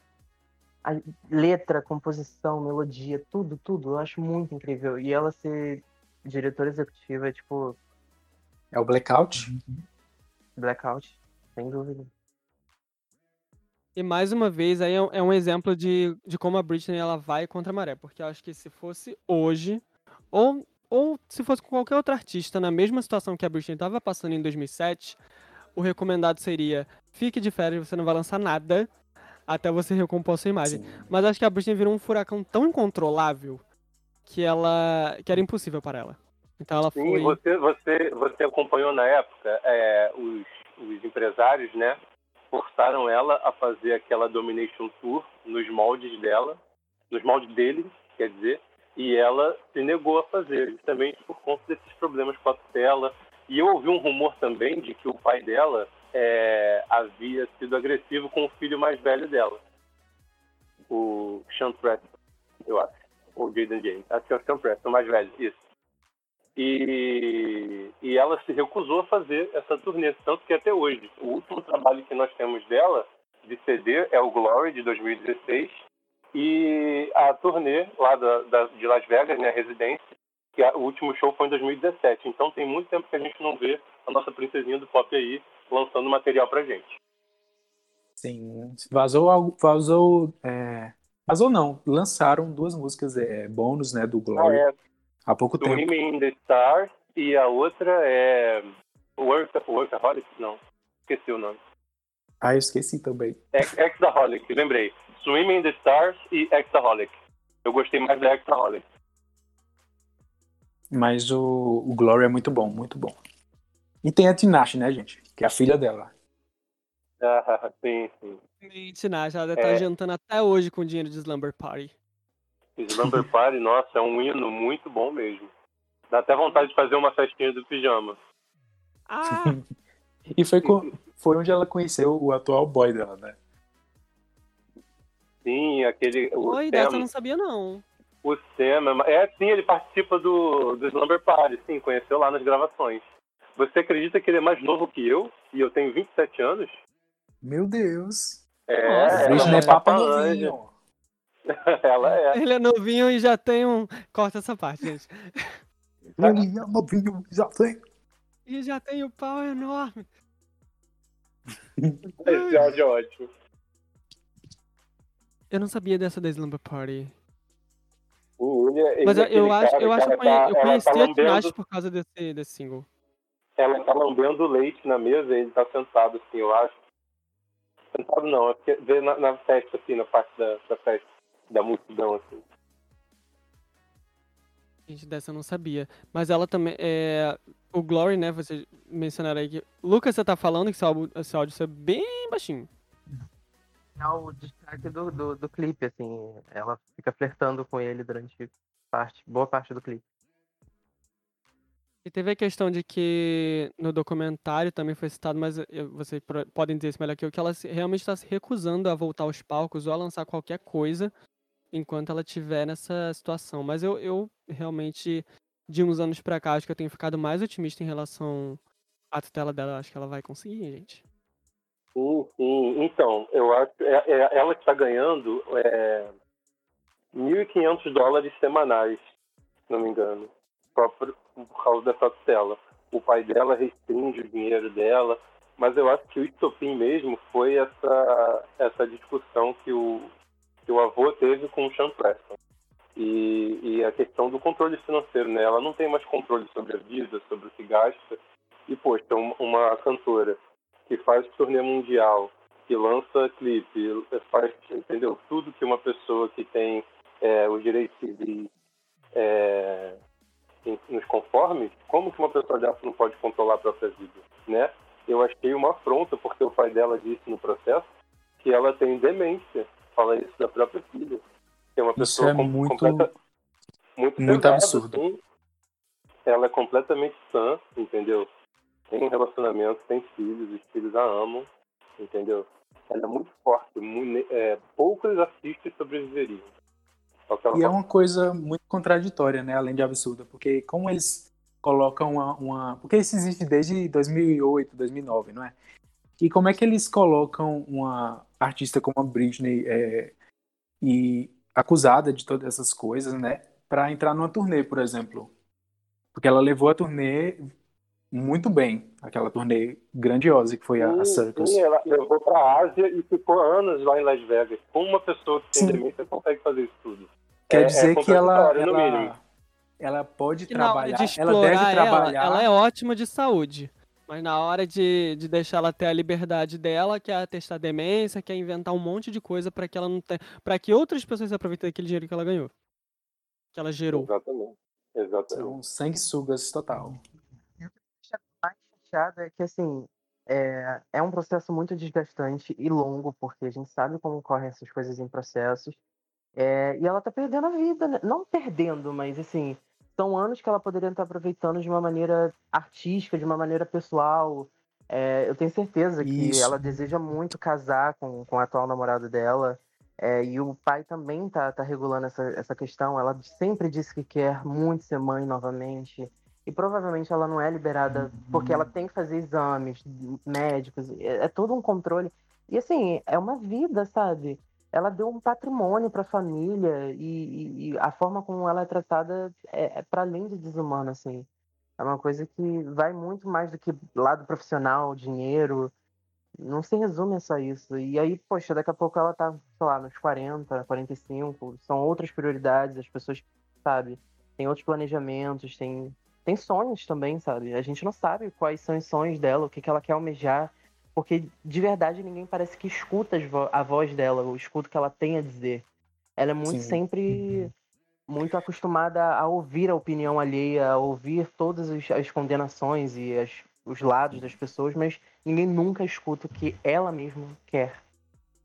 A letra, composição, melodia, tudo, tudo. Eu acho muito incrível. E ela ser diretora executiva, tipo. É o Blackout? Blackout, sem dúvida. E mais uma vez, aí é, é um exemplo de, de como a Britney ela vai contra a maré. Porque eu acho que se fosse hoje, ou, ou se fosse com qualquer outro artista na mesma situação que a Britney estava passando em 2007, o recomendado seria: fique de férias, você não vai lançar nada até você recompor sua imagem. Sim. Mas acho que a Britney virou um furacão tão incontrolável que ela que era impossível para ela. Então ela Sim, foi. você, você, você acompanhou na época é, os, os empresários, né? Forçaram ela a fazer aquela Domination Tour nos moldes dela, nos moldes dele, quer dizer, e ela se negou a fazer, justamente por conta desses problemas com a tutela. E eu ouvi um rumor também de que o pai dela é, havia sido agressivo com o filho mais velho dela, o Sean Preston, eu acho, ou Jaden James. Acho que é o Sean Preston, o mais velho, isso. E, e ela se recusou a fazer essa turnê, tanto que até hoje, o último trabalho que nós temos dela, de CD, é o Glory, de 2016, e a turnê lá da, da, de Las Vegas, né, a residência, que a, o último show foi em 2017. Então tem muito tempo que a gente não vê a nossa princesinha do pop aí lançando material pra gente. Sim, vazou algo, vazou, é, vazou não, lançaram duas músicas é, bônus, né, do Glory, Ah, é, há pouco tempo. Swimming in the Stars e a outra é Work, Workaholic? Não, esqueci o nome. Ah, eu esqueci também. Ex- Exaholic, lembrei. Swimming in the Stars e Exaholic. Eu gostei mais da Exaholic. Mas o, o Glory é muito bom, muito bom. E tem a Tinashe, né, gente? Que é a filha dela. Ah, sim, sim. Realmente, né? Ela deve estar É. jantando até hoje com o dinheiro de Slumber Party. Slumber Party, nossa, é um hino muito bom mesmo. Dá até vontade de fazer uma festinha do pijama. Ah! E foi, co- foi onde ela conheceu o atual boy dela, né? Sim, aquele. Oi, dessa eu não sabia, não. O Sam. É, sim, ele participa do, do Slumber Party, sim, conheceu lá nas gravações. Você acredita que ele é mais novo que eu? E eu tenho 27 anos? Meu Deus. É, Nossa. ela é uma Papa novinho. ela é. Ele é novinho e já tem um. Corta essa parte, gente. Ele é novinho, já tem. E já tem o pau enorme. Esse áudio é ótimo. Eu não sabia dessa da Slumber Party. O Mas é eu, aquele acho, cara eu que acho que eu tá- eu ela conheci tá a Tinashe por causa desse, desse single. Ela tá lambendo leite na mesa e ele tá sentado assim, eu acho. Sentado não, é vê na, na festa, assim, na parte da, da festa, da multidão, assim. Gente, dessa eu não sabia. Mas ela também. É... O Glory, né? Você mencionaram aí que. Lucas, você tá falando que esse áudio, esse áudio é bem baixinho. É o destaque do, do, do clipe, assim. Ela fica flertando com ele durante parte, boa parte do clipe. E teve a questão de que no documentário também foi citado, mas vocês podem dizer isso melhor que eu, que ela realmente está se recusando a voltar aos palcos ou a lançar qualquer coisa enquanto ela estiver nessa situação. Mas eu, eu realmente, de uns anos pra cá, acho que eu tenho ficado mais otimista em relação à tutela dela. Acho que ela vai conseguir, gente. Sim, sim. Então, eu acho é, é ela que está ganhando é, 1.500 dólares semanais, se não me engano, por, por causa dessa tutela. O pai dela restringe o dinheiro dela, mas eu acho que o estopim mesmo foi essa, essa discussão que o, que o avô teve com o Sean Preston. E, e a questão do controle financeiro, né? Ela não tem mais controle sobre a vida, sobre o que gasta. E, poxa, uma, uma cantora que faz turnê mundial, que lança clipe, faz, entendeu? Tudo que uma pessoa que tem é, os direitos civis é, nos conformes, como que uma pessoa dessa não pode controlar a própria vida, né? Eu achei uma afronta, porque o pai dela disse no processo que ela tem demência, fala isso da própria filha. Que é uma Isso pessoa é com- muito- completa- muito, muito absurdo. assim. Ela é completamente sã, entendeu? Tem relacionamento, tem filhos, os filhos a amam, entendeu? Ela é muito forte, mu- é, poucos artistas sobreviveriam. E é uma coisa muito contraditória, né? Além de absurda, porque como eles colocam uma, uma- porque isso existe desde 2008, 2009, não é? E como é que eles colocam uma artista como a Britney é, e acusada de todas essas coisas, né? Para entrar numa turnê, por exemplo, porque ela levou a turnê muito bem, aquela turnê grandiosa que foi a, a Sim, Circus. sim, ela levou pra Ásia e ficou anos lá em Las Vegas. Como uma pessoa que tem demência consegue fazer isso tudo? Quer É- é dizer que ela, ela, ela pode Que trabalhar, de ela deve ela, trabalhar. ela é ótima de saúde. Mas na hora de, de deixar ela ter a liberdade dela, quer testar demência, quer inventar um monte de coisa pra que ela não tenha, para que outras pessoas se aproveitem daquele dinheiro que ela ganhou. que ela gerou. Exatamente. Exatamente. São sanguessugas total. E o que me mais chateado é que, assim, é, é um processo muito desgastante e longo, porque a gente sabe como correm essas coisas em processos. É, e ela tá perdendo a vida, né? Não perdendo, mas, assim, são anos que ela poderia estar aproveitando de uma maneira artística, de uma maneira pessoal. É, eu tenho certeza que Isso. ela deseja muito casar com, com o atual namorado dela. É, e o pai também tá, tá regulando essa, essa questão. Ela sempre disse que quer muito ser mãe novamente. E provavelmente ela não é liberada porque ela tem que fazer exames médicos. É, todo um controle. E assim, é uma vida, sabe? Ela deu um patrimônio para a família e, e- e a forma como ela é tratada é, é para além de desumana, assim. É uma coisa que vai muito mais do que lado profissional, dinheiro. Não se resume a só isso. E aí, poxa, daqui a pouco ela tá, sei lá, nos 40, 45. São outras prioridades, as pessoas, sabe, tem outros planejamentos, tem, tem sonhos também, sabe? A gente não sabe quais são os sonhos dela, o que, que ela quer almejar. Porque de verdade ninguém parece que escuta a voz dela, ou escuta o que ela tem a dizer. Ela é muito Sim. sempre muito acostumada a ouvir a opinião alheia, a ouvir todas as, as condenações e as- os lados das pessoas, mas ninguém nunca escuta o que ela mesma quer.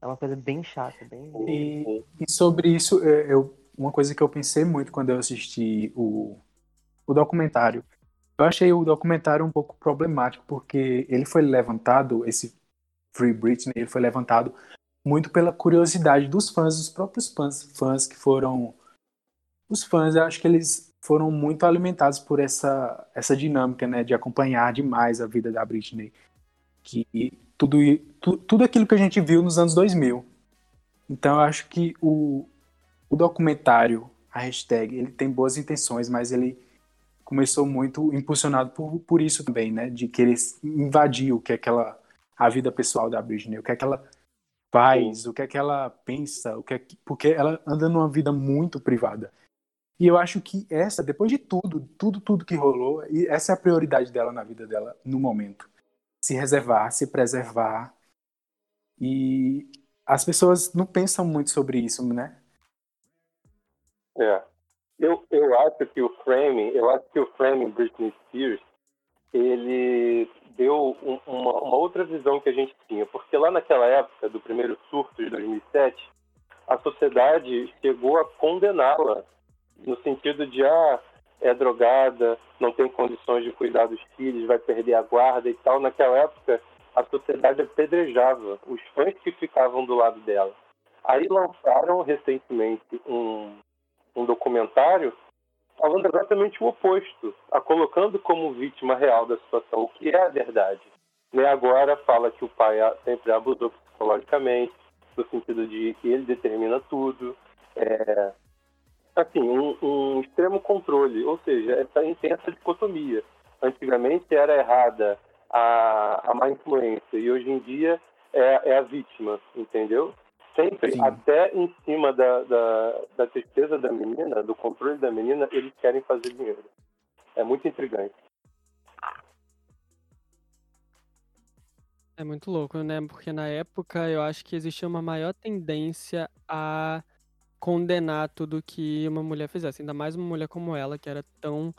É uma coisa bem chata, bem. E, e sobre isso, é, eu, uma coisa que eu pensei muito quando eu assisti o, o documentário, eu achei o documentário um pouco problemático, porque ele foi levantado, esse Free Britney, ele foi levantado muito pela curiosidade dos fãs, dos próprios fãs, fãs que foram. Os fãs, eu acho que eles foram muito alimentados por essa, essa dinâmica, né, de acompanhar demais a vida da Britney. Que tudo, tu, tudo aquilo que a gente viu nos anos 2000. Então eu acho que o, o documentário, a hashtag, ele tem boas intenções, mas ele começou muito impulsionado por, por isso também, né? De querer invadir o que é aquela a vida pessoal da Britney, o que é que ela faz, o que é que ela pensa, o que é que, porque ela anda numa vida muito privada. E eu acho que essa, depois de tudo, tudo, tudo que rolou, e essa é a prioridade dela na vida dela no momento. Se reservar, se preservar. E as pessoas não pensam muito sobre isso, né? É. Eu, eu acho que o frame, eu acho que o frame Britney Spears, ele deu um- uma, uma outra visão que a gente tinha, porque lá naquela época do primeiro surto de 2007, a sociedade chegou a condená-la no sentido de ah, é drogada, não tem condições de cuidar dos filhos, vai perder a guarda e tal. Naquela época, a sociedade apedrejava os fãs que ficavam do lado dela. Aí lançaram recentemente um, um documentário falando exatamente o oposto, a colocando como vítima real da situação, o que é a verdade. Né? Agora fala que o pai sempre abusou psicologicamente, no sentido de que ele determina tudo. É, assim, um, um extremo controle, ou seja, essa intensa dicotomia. Antigamente era errada a, a má influência e hoje em dia é, é a vítima, entendeu? Sempre, Sim. até em cima da, da, da tristeza da menina, do controle da menina, eles querem fazer dinheiro. É muito intrigante. É muito louco, né? Porque na época eu acho que existia uma maior tendência a condenar tudo que uma mulher fizesse. Ainda mais uma mulher como ela, que era tão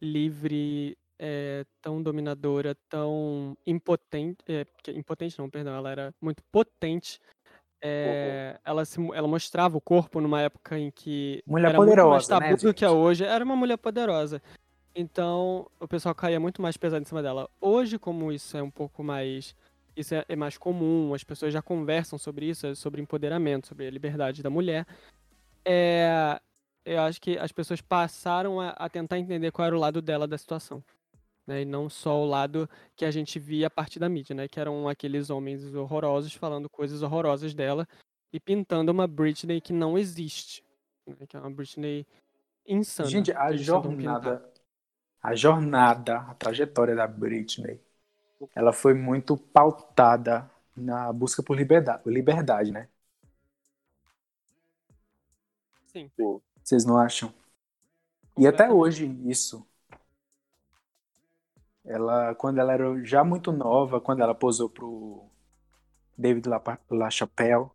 livre, é, tão dominadora, tão impotente. é, impotente não, perdão, ela era muito potente. É, ela, se, ela mostrava o corpo numa época em que Mulher era muito mais poderosa, tabu né, do que é hoje. Era uma mulher poderosa. Então, o pessoal caía muito mais pesado em cima dela. Hoje, como isso é um pouco mais. Isso é, é mais comum, as pessoas já conversam sobre isso, é sobre empoderamento, sobre a liberdade da mulher. É, eu acho que as pessoas passaram a, a tentar entender qual era o lado dela da situação. Né? E não só o lado que a gente via a partir da mídia, né? Que eram aqueles homens horrorosos falando coisas horrorosas dela e pintando uma Britney que não existe. né? Que é uma Britney insana. Gente, a jornada, a jornada, a trajetória da Britney, ela foi muito pautada na busca por liberdade, liberdade, né? Sim. Vocês não acham? E até hoje isso. Ela, quando ela era já muito nova, quando ela posou pro David La- LaChapelle,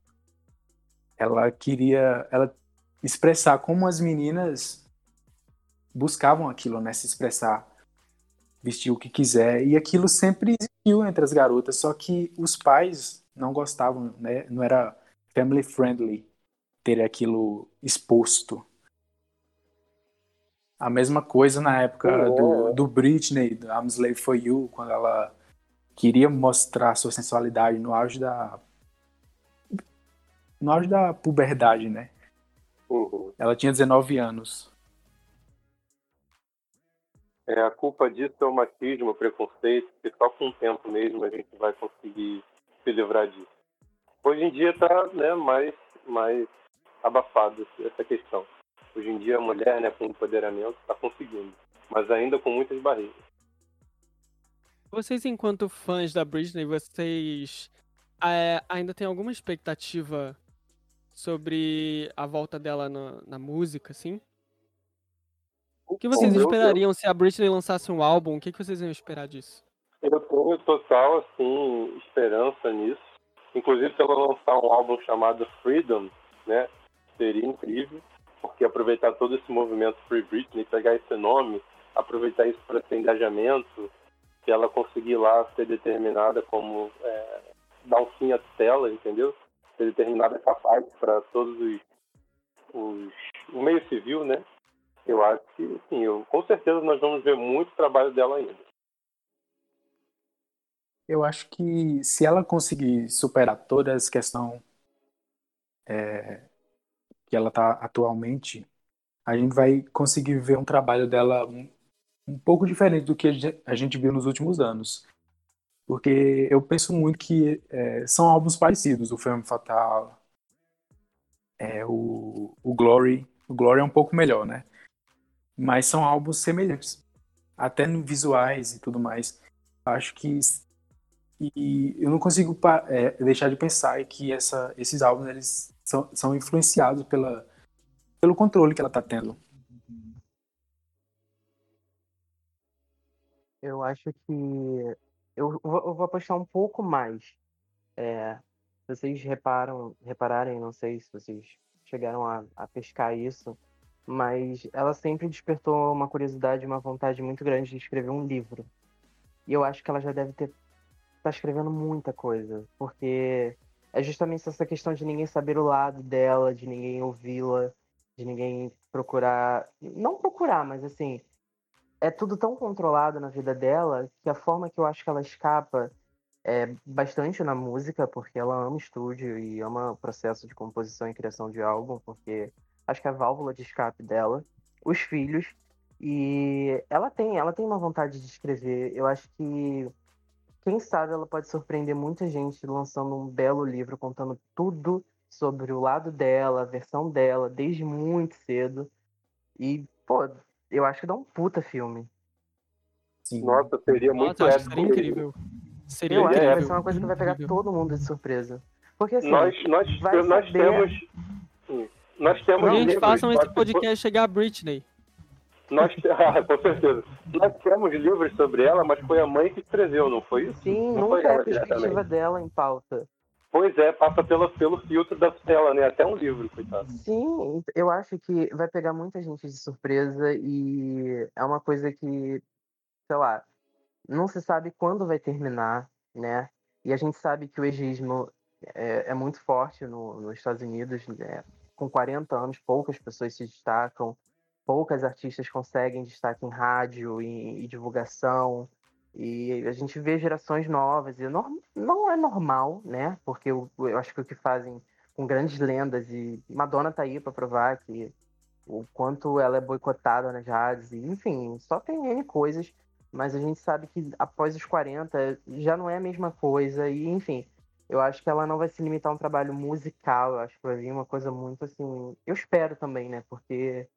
ela queria ela expressar como as meninas buscavam aquilo, né? Se expressar, vestir o que quiser. E aquilo sempre existiu entre as garotas, só que os pais não gostavam, né? Não era family friendly ter aquilo exposto. A mesma coisa na época oh. do, do Britney, do I'm Slave for You, quando ela queria mostrar sua sensualidade no auge da no auge da puberdade, né? Uhum. Ela tinha 19 anos. É, a culpa disso é o machismo, o preconceito, que só com o tempo mesmo a gente vai conseguir se livrar disso. Hoje em dia está né, mais, mais abafado essa questão. Hoje em dia a mulher, né, com empoderamento, está conseguindo, mas ainda com muitas barreiras. Vocês, enquanto fãs da Britney, vocês é, ainda têm alguma expectativa sobre a volta dela na, na música, assim? O que vocês esperariam se a Britney lançasse um álbum? O que, vocês iam esperar disso? Eu tenho total, assim, esperança nisso. Inclusive, se ela lançar um álbum chamado Freedom, né? Seria incrível, porque aproveitar todo esse movimento Free Britney, pegar esse nome, aproveitar isso para ter engajamento, que ela conseguir lá ser determinada como é, dar um fim à tela, entendeu? Ser determinada capaz para todos os, os, o meio civil, né? eu acho que, sim, eu, com certeza nós vamos ver muito trabalho dela ainda. Eu acho que se ela conseguir superar toda essa questão é, que ela está atualmente, a gente vai conseguir ver um trabalho dela um, um pouco diferente do que a gente viu nos últimos anos. Porque eu penso muito que é, são álbuns parecidos, o Femme Fatal, é, o, o Glory. O Glory é um pouco melhor, né? mas são álbuns semelhantes, até no visuais e tudo mais. Acho que e eu não consigo é, deixar de pensar que essa, esses álbuns eles são, são influenciados pela, pelo controle que ela está tendo. Eu acho que eu, eu vou apostar um pouco mais. É, vocês reparam, repararem, não sei se vocês chegaram a, a pescar isso, mas ela sempre despertou uma curiosidade, uma vontade muito grande de escrever um livro. E eu acho que ela já deve ter tá escrevendo muita coisa, porque é justamente essa questão de ninguém saber o lado dela, de ninguém ouvi-la, de ninguém procurar, não procurar, mas assim, é tudo tão controlado na vida dela que a forma que eu acho que ela escapa é bastante na música, porque ela ama estúdio e ama o processo de composição e criação de álbum, porque acho que é a válvula de escape dela, os filhos, e ela tem, ela tem uma vontade de escrever. Eu acho que quem sabe ela pode surpreender muita gente lançando um belo livro contando tudo sobre o lado dela, a versão dela, desde muito cedo. E, pô, eu acho que dá um puta filme. Sim. Nossa, seria muito Nossa, seria incrível. Seria eu acho que vai ser uma coisa que vai pegar todo mundo de surpresa. Porque assim, nós, nós, nós saber... temos nós temos Gente, livros, façam esse podcast chegar a Britney. Nós, ah, com certeza. Nós temos livros sobre ela, mas foi a mãe que escreveu, não foi isso? Sim, não nunca é a perspectiva dela em pauta. Pois é, passa pelo, pelo filtro da tela, né? Até um livro, coitado. Sim, eu acho que vai pegar muita gente de surpresa e é uma coisa que, sei lá, não se sabe quando vai terminar, né? E a gente sabe que o egismo é, é muito forte no, nos Estados Unidos, né? com 40 anos, poucas pessoas se destacam, poucas artistas conseguem destaque em rádio e, divulgação. E a gente vê gerações novas, e não, não é normal, né? Porque eu, eu acho que o que fazem com grandes lendas, e Madonna tá aí para provar que o quanto ela é boicotada nas rádios, e, enfim, só tem N coisas, mas a gente sabe que após os 40 já não é a mesma coisa, e enfim, eu acho que ela não vai se limitar a um trabalho musical, eu acho que vai vir uma coisa muito assim. Eu espero também, né? Porque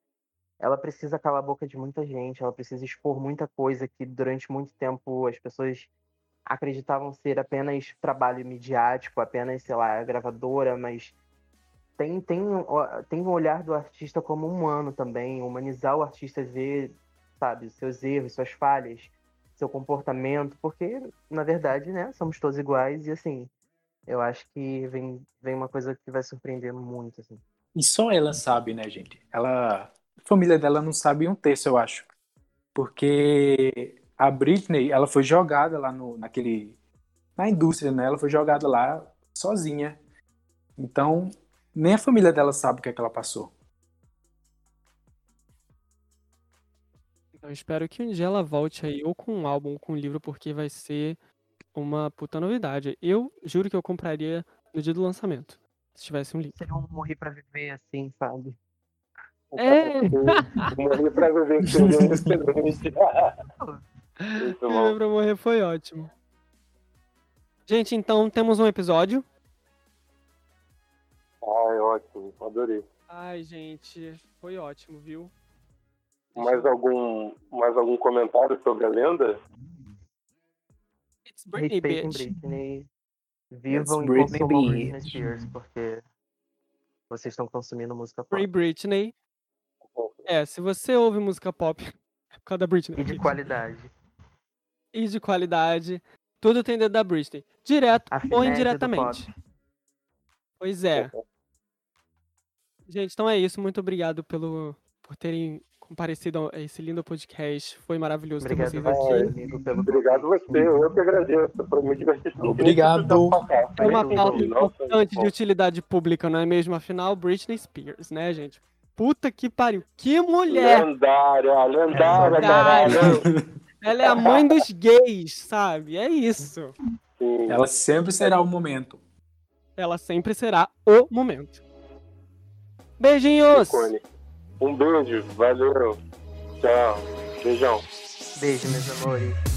ela precisa calar a boca de muita gente, ela precisa expor muita coisa que durante muito tempo as pessoas acreditavam ser apenas trabalho midiático, apenas, sei lá, gravadora, mas tem, tem, tem um olhar do artista como humano também, humanizar o artista, ver, sabe, seus erros, suas falhas, seu comportamento, porque, na verdade, né, somos todos iguais e, assim, eu acho que vem, vem uma coisa que vai surpreender muito, assim. E só ela sabe, né, gente? Ela família dela não sabe um terço, eu acho. Porque a Britney, ela foi jogada lá no, naquele. Na indústria, né? Ela foi jogada lá sozinha. Então, nem a família dela sabe o que, é que ela passou. Eu espero que um dia ela volte aí, ou com um álbum, ou com um livro, porque vai ser uma puta novidade. Eu juro que eu compraria no dia do lançamento, se tivesse um livro. Seria um morrer pra viver assim, sabe? É! Morrer pra viver pra morrer foi ótimo. Gente, então temos um episódio. Ai, ótimo, adorei. Ai, gente, foi ótimo, viu? Mais algum, mais algum comentário sobre a lenda? It's Britney, Respeitem bitch. Britney. Vivam e Britney, consumam bitch. Britney Spears, porque vocês estão consumindo música pop. Free Britney. É, se você ouve música pop, é por causa da Britney. E de qualidade. E de qualidade. Tudo tem dedo da Britney. Direto ou do indiretamente. Pois é. Gente, então é isso. Muito obrigado pelo, por terem comparecido a esse lindo podcast. Foi maravilhoso Obrigado ter você, vocês aqui. amigo, pelo Obrigado você, eu que agradeço. Foi muito divertido. Obrigado. É uma pauta importante de utilidade pública, não é mesmo? Afinal, Britney Spears, né, gente? Puta que pariu. Que mulher! Lendária, lendária, Lendária. caralho. Ela é a mãe dos gays, sabe? É isso. Sim. Ela sempre será o momento. Ela sempre será o momento. Beijinhos! Um beijo, valeu. Tchau. Beijão. Beijo, meus amores.